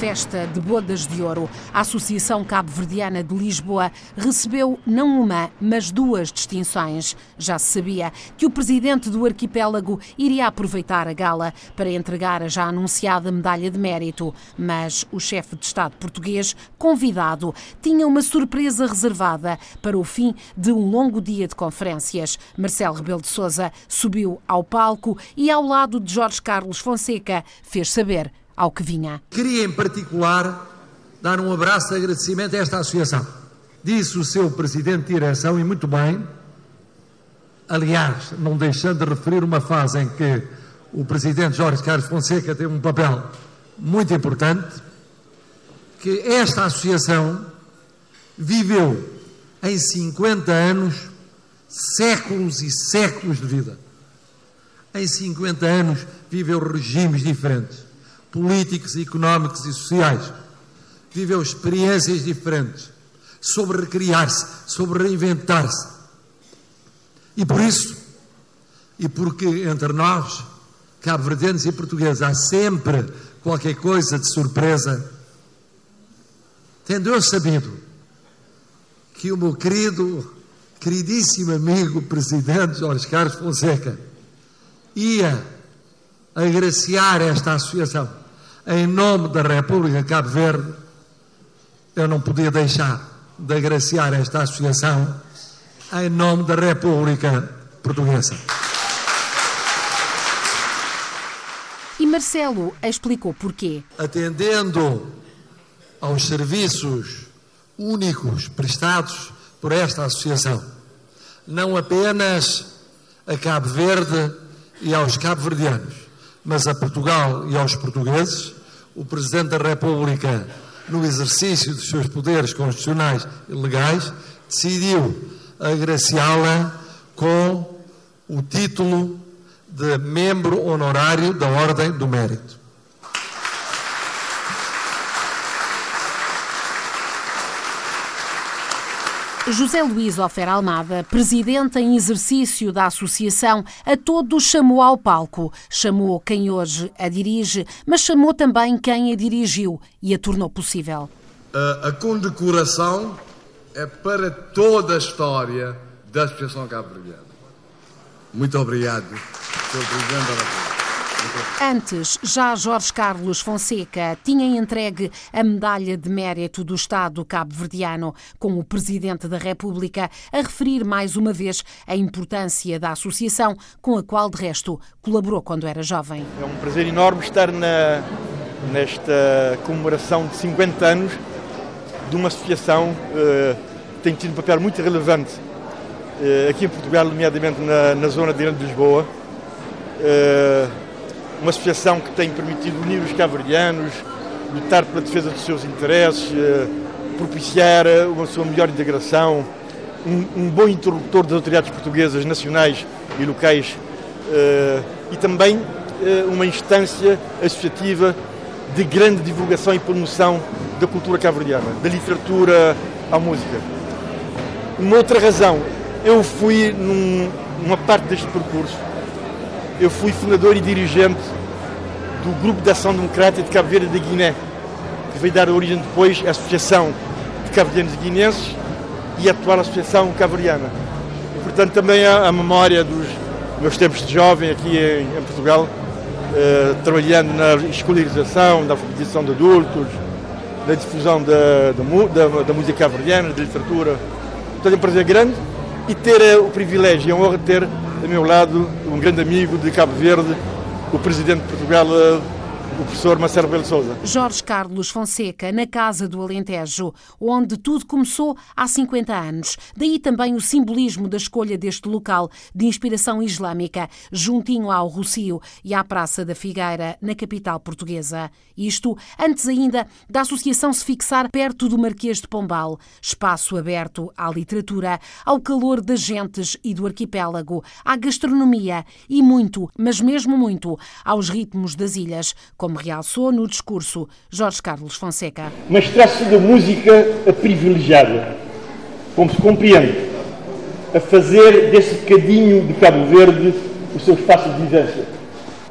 festa de bodas de ouro. A Associação Cabo-Verdiana de Lisboa recebeu não uma, mas duas distinções. Já se sabia que o presidente do arquipélago iria aproveitar a gala para entregar a já anunciada medalha de mérito, mas o chefe de Estado português, convidado, tinha uma surpresa reservada para o fim de um longo dia de conferências. Marcelo Rebelo de Sousa subiu ao palco e, ao lado de Jorge Carlos Fonseca, fez saber ao que vinha. Queria, em particular, dar um abraço de agradecimento a esta associação. Disse o seu presidente de direção, e muito bem, aliás, não deixando de referir uma fase em que o presidente Jorge Carlos Fonseca teve um papel muito importante, que esta associação viveu em 50 anos séculos e séculos de vida. Em 50 anos viveu regimes diferentes políticos, económicos e sociais. Viveu experiências diferentes sobre recriar-se, sobre reinventar-se. E por isso, e porque entre nós, cabo-verdianos e portugueses, há sempre qualquer coisa de surpresa, tendo eu sabido que o meu querido, queridíssimo amigo presidente Jorge Carlos Fonseca ia agraciar esta associação em nome da República Cabo Verde, eu não podia deixar de agraciar esta associação em nome da República Portuguesa. E Marcelo explicou porquê. Atendendo aos serviços únicos prestados por esta associação, não apenas a Cabo Verde e aos cabo-verdianos, mas a Portugal e aos portugueses, o Presidente da República, no exercício dos seus poderes constitucionais e legais, decidiu agraciá-la com o título de membro honorário da Ordem do Mérito. José Luís Ofer Almada, presidente em exercício da associação, a todos chamou ao palco. Chamou quem hoje a dirige, mas chamou também quem a dirigiu e a tornou possível. A, a condecoração é para toda a história da Associação Cabo. Muito obrigado, Sr. Presidente da República. Antes, já Jorge Carlos Fonseca tinha entregue a medalha de mérito do Estado cabo-verdiano, com o Presidente da República a referir mais uma vez a importância da associação, com a qual, de resto, colaborou quando era jovem. É um prazer enorme estar na, nesta comemoração de 50 anos de uma associação uh, que tem tido um papel muito relevante uh, aqui em Portugal, nomeadamente na, na zona de Lisboa. Uh, uma associação que tem permitido unir os cabo-verdianos, lutar pela defesa dos seus interesses, eh, propiciar eh, uma sua melhor integração, um, um bom interlocutor das autoridades portuguesas nacionais e locais eh, e também uma instância associativa de grande divulgação e promoção da cultura cabo-verdiana, da literatura à música. Uma outra razão, eu fui num, numa parte deste percurso eu fui fundador e dirigente do Grupo de Ação Democrática de Cabo Verde da Guiné, que veio dar origem depois à Associação de Cabo-Verdianos e Guinenses e a atual Associação Cabo-Verdiana. E, portanto, também a, a, memória dos meus tempos de jovem aqui em, em Portugal, eh, trabalhando na escolarização, na alfabetização de adultos, na difusão da, da, da, da música cabo-verdiana, da literatura. Portanto, é um prazer grande e ter eh, o privilégio e a honra de ter a meu lado um grande amigo de Cabo Verde, o presidente de Portugal, o professor Marcelo Belo Souza. Jorge Carlos Fonseca, na Casa do Alentejo, onde tudo começou há 50 anos. Daí também o simbolismo da escolha deste local de inspiração islâmica, juntinho ao Rocio e à Praça da Figueira, na capital portuguesa. Isto antes ainda da associação se fixar perto do Marquês de Pombal, espaço aberto à literatura, ao calor das gentes e do arquipélago, à gastronomia e muito, mas mesmo muito, aos ritmos das ilhas, como como realçou no discurso Jorge Carlos Fonseca. Mas trata-se da música privilegiada, como se compreende, a fazer desse bocadinho de Cabo Verde o seu espaço de vivência.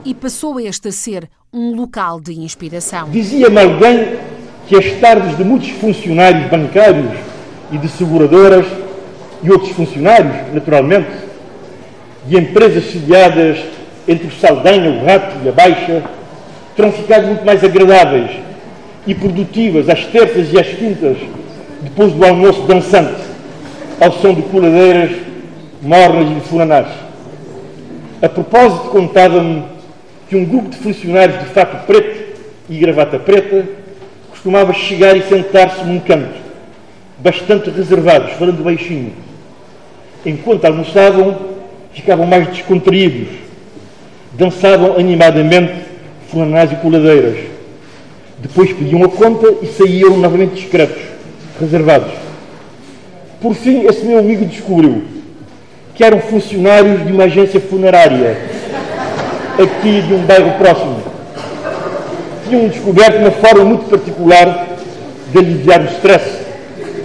E passou este a ser um local de inspiração. Dizia-me alguém que as tardes de muitos funcionários bancários e de seguradoras e outros funcionários, naturalmente, de empresas sediadas entre o Saldanha, o Rato e a Baixa, terão ficado muito mais agradáveis e produtivas às terças e às quintas, depois do almoço dançante, ao som de coladeiras, mornas e de furanás. A propósito, contava-me que um grupo de funcionários de fato preto e gravata preta costumava chegar e sentar-se num canto, bastante reservados, falando baixinho. Enquanto almoçavam, ficavam mais descontraídos, dançavam animadamente fulanás e coladeiras. Depois pediam a conta e saíam novamente discretos, reservados. Por fim, esse meu amigo descobriu que eram funcionários de uma agência funerária, aqui de um bairro próximo. Tinham descoberto uma forma muito particular de aliviar o stress,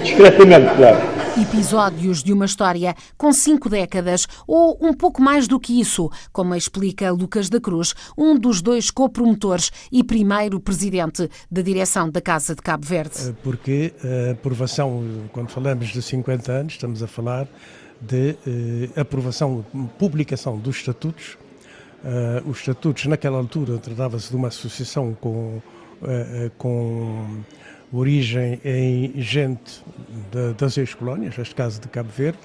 discretamente, claro episódios de uma história com cinco décadas ou um pouco mais do que isso, como explica Lucas da Cruz, um dos dois copromotores e primeiro presidente da direção da Casa de Cabo Verde. Eh, porque a aprovação, quando falamos de 50 anos, estamos a falar de eh, aprovação, publicação dos estatutos. Uh, os estatutos, naquela altura, tratava-se de uma associação com, uh, com origem em gente de, das ex-colónias, neste caso de Cabo Verde,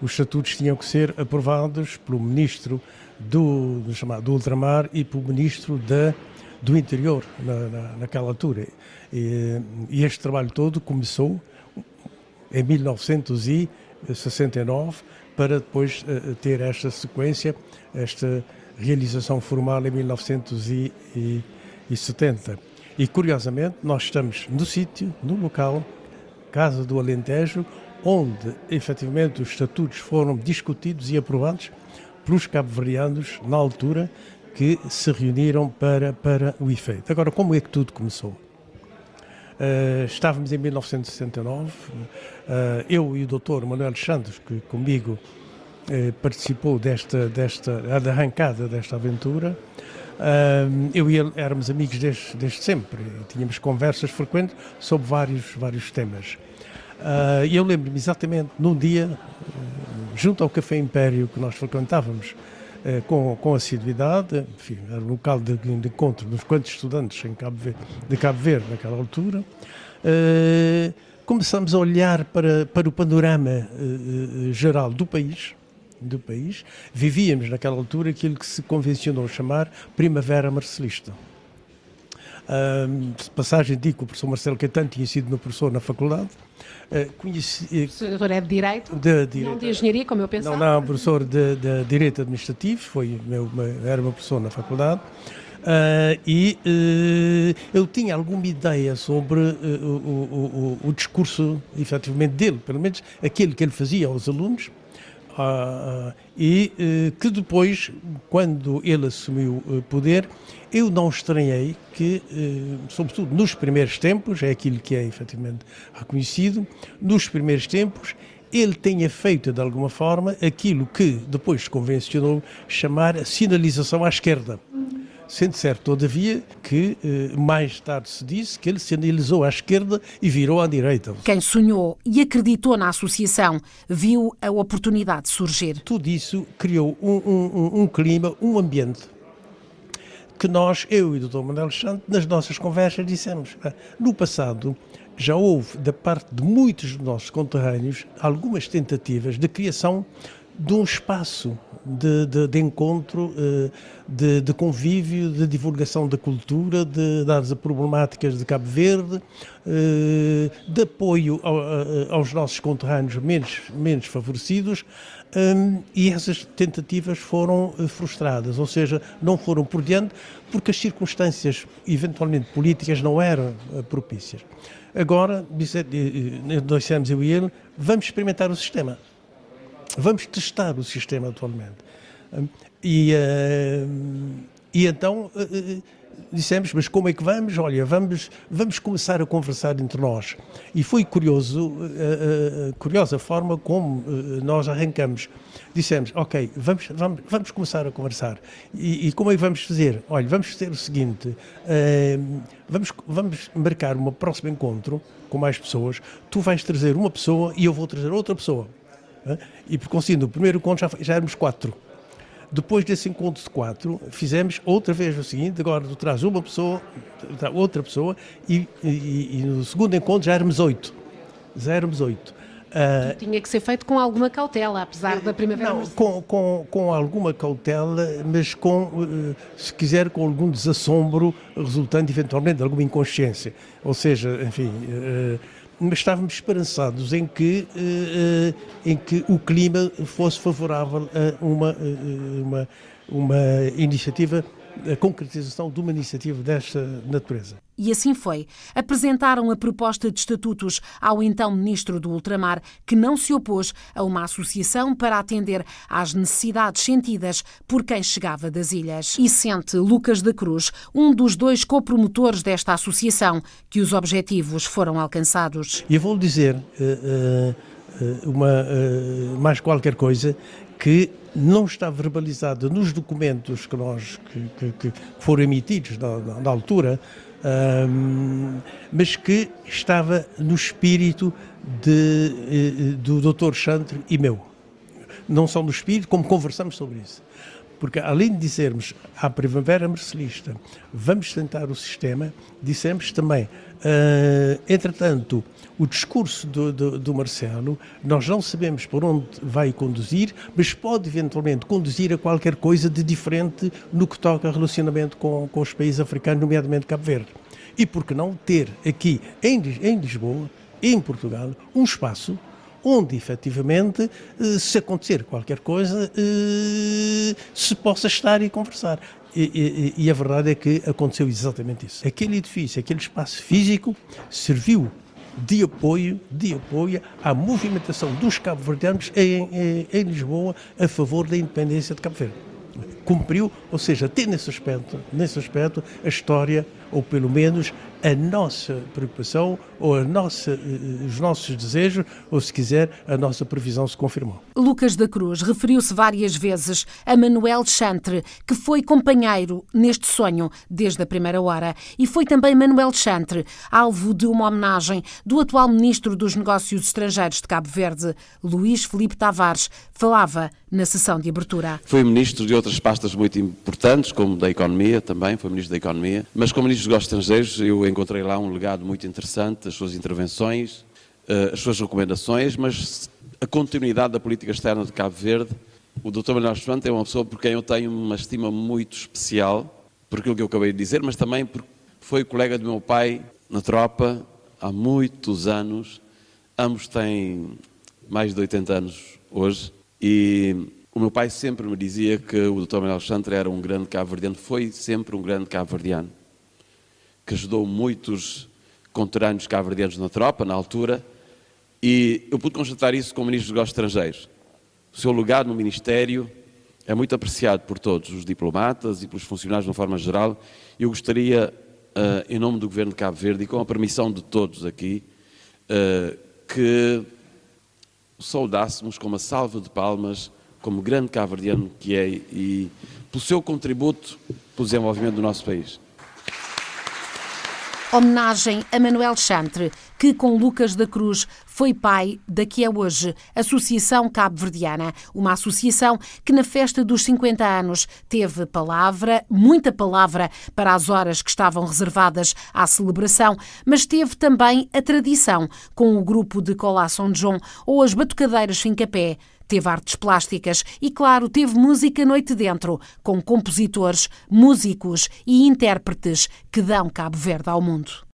os estatutos tinham que ser aprovados pelo ministro do, do, chamado, do ultramar e pelo ministro da, do interior, na, na, naquela altura. E, e, este trabalho todo começou em 1969 para depois uh, ter esta sequência, esta realização formal em 1970. E curiosamente, nós estamos no sítio, no local, Casa do Alentejo, onde efetivamente os estatutos foram discutidos e aprovados pelos cabo-verdianos na altura que se reuniram para, para o efeito. Agora, como é que tudo começou? Uh, estávamos em 1969, uh, eh, eu e o doutor Manuel Santos, que comigo uh, participou desta, desta arrancada desta aventura, eu e ele éramos amigos desde, desde sempre, tínhamos conversas frequentes sobre vários, vários temas. Uh, eu lembro-me exatamente num dia, junto ao Café Império que nós frequentávamos uh, com, com assiduidade, enfim, era um local de, de encontro dos quantos estudantes em Cabo Verde, de Cabo Verde naquela altura, começamos a olhar para, para o panorama geral do país do país, vivíamos naquela altura aquilo que se convencionou chamar Primavera Marcelista. de passagem, digo que o professor Marcelo Caetano tinha sido meu professor na faculdade. Uh, conheci, o doutor é de Direito? De, direito. Não de Engenharia, como eu pensava? Não, não, professor de, de Direito Administrativo, foi meu, era meu professor na faculdade. Uh, e uh, eu tinha alguma ideia sobre uh, o, o, o, discurso, efetivamente, dele, pelo menos aquele que ele fazia aos alunos, Uh, e uh, que depois, quando ele assumiu o uh, poder, eu não estranhei que, eh, sobretudo nos primeiros tempos, é aquilo que é efetivamente reconhecido, nos primeiros tempos, ele tenha feito de alguma forma aquilo que depois convencionou chamar sinalização à esquerda. Sendo certo, todavia, que eh, mais tarde se disse que ele se analisou à esquerda e virou à direita. Quem sonhou e acreditou na associação viu a oportunidade surgir. Tudo isso criou um, um, um clima, um ambiente que nós, eu e o Dr. Manuel Alexandre, nas nossas conversas dissemos. Ah, no passado, já houve, da parte de muitos dos nossos conterrâneos, algumas tentativas de criação de um espaço de, de, de encontro, eh, de, de, convívio, de divulgação da cultura, de das problemáticas de Cabo Verde, eh, de apoio aos nossos conterrâneos menos, menos favorecidos. Um, e essas tentativas foram uh, frustradas, ou seja, não foram por diante porque as circunstâncias, eventualmente políticas, não eram propícias. Agora, nós dissemos eu e ele, vamos experimentar o sistema. Vamos testar o sistema atualmente. E, uh, e então uh, dissemos, mas como é que vamos? Olha, vamos, vamos começar a conversar entre nós. E foi curioso, a, a, curiosa forma como nós arrancamos. Dissemos, ok, vamos, vamos, vamos começar a conversar. E, e como é que vamos fazer? Olha, vamos fazer o seguinte, uh, vamos, vamos marcar um próximo encontro com mais pessoas, tu vais trazer uma pessoa e eu vou trazer outra pessoa. E por conseguindo, o primeiro encontro já, já éramos quatro. Depois desse encontro de quatro, fizemos outra vez o seguinte: agora tu traz uma pessoa, outra pessoa, e, e, e no segundo encontro já éramos oito. Já éramos oito. Uh, tinha que ser feito com alguma cautela, apesar da primavera. Não, com, com, com alguma cautela, mas com, uh, se quiser, com algum desassombro resultante eventualmente de alguma inconsciência. Ou seja, enfim. Uh, mas estávamos esperançados em que, em que o clima fosse favorável a uma, uma, uma iniciativa a concretização de uma iniciativa desta natureza. E assim foi. Apresentaram a proposta de estatutos ao então ministro do Ultramar, que não se opôs a uma associação para atender às necessidades sentidas por quem chegava das ilhas. E sente Lucas da Cruz, um dos dois copromotores desta associação, que os objetivos foram alcançados. E vou dizer uh, uh, uma, uh, mais qualquer coisa que não está verbalizada nos documentos que, nós, que, que, que foram emitidos na, na altura, um, mas que estava no espírito de, eh, do Dr. Chantre e meu. Não só no espírito, como conversamos sobre isso. Porque além de dizermos à Primavera Marcelista, vamos tentar o sistema, dissemos também, uh, entretanto, o discurso do, do, do, Marcelo, nós não sabemos por onde vai conduzir, mas pode eventualmente conduzir a qualquer coisa de diferente no que toca a relacionamento com, com os países africanos, nomeadamente Cabo Verde. E por que não ter aqui em, em Lisboa, em Portugal, um espaço onde efetivamente, eh, se acontecer qualquer coisa, eh, se possa estar e conversar. E, e, e, a verdade é que aconteceu exatamente isso. Aquele edifício, aquele espaço físico serviu de apoio, de apoio à movimentação dos cabo-verdianos em, em, em Lisboa a favor da independência de Cabo Verde. Cumpriu, ou seja, tem nesse aspecto, nesse aspecto a história, ou pelo menos a nossa preocupação ou a nossa, eh, os nossos desejos, ou se quiser, a nossa previsão se confirmou. Lucas da Cruz referiu-se várias vezes a Manuel Chantre, que foi companheiro neste sonho desde a primeira hora. E foi também Manuel Chantre, alvo de uma homenagem do atual Ministro dos Negócios Estrangeiros de Cabo Verde, Luís Felipe Tavares, falava na sessão de abertura. Foi ministro de outras pastas muito importantes, como da Economia também, foi ministro da Economia, mas como ministro dos Negócios Estrangeiros eu encontrei lá um legado muito interessante, as suas intervenções, eh, as suas recomendações, mas a continuidade da política externa de Cabo Verde. O Dr. Manuel Estudante é uma pessoa por quem eu tenho uma estima muito especial, por aquilo que eu acabei de dizer, mas também porque foi colega do meu pai na tropa há muitos anos. Ambos têm mais de 80 anos hoje e o meu pai sempre me dizia que o Dr. Manuel Alexandre era um grande cabo-verdiano, foi sempre um grande cabo-verdiano que ajudou muitos conterrâneos cabo-verdianos na tropa, na altura, e eu pude constatar isso como Ministro dos Negócios Estrangeiros. O seu lugar no Ministério é muito apreciado por todos os diplomatas e pelos funcionários de uma forma geral. Eu gostaria, uh, em nome do Governo de Cabo Verde e com a permissão de todos aqui, uh, que saudássemos com uma salva de palmas, como grande cabo-verdiano que é e pelo seu contributo para o desenvolvimento do nosso país. Homenagem a Manuel Chantre, que com Lucas da Cruz foi pai da que é hoje Associação Cabo-Verdiana, uma associação que na festa dos 50 anos teve palavra, muita palavra para as horas que estavam reservadas à celebração, mas teve também a tradição com o grupo de Colá São João ou as batucadeiras Fincapé, Teve artes plásticas e, claro, teve música noite dentro, com compositores, músicos e intérpretes que dão Cabo Verde ao mundo.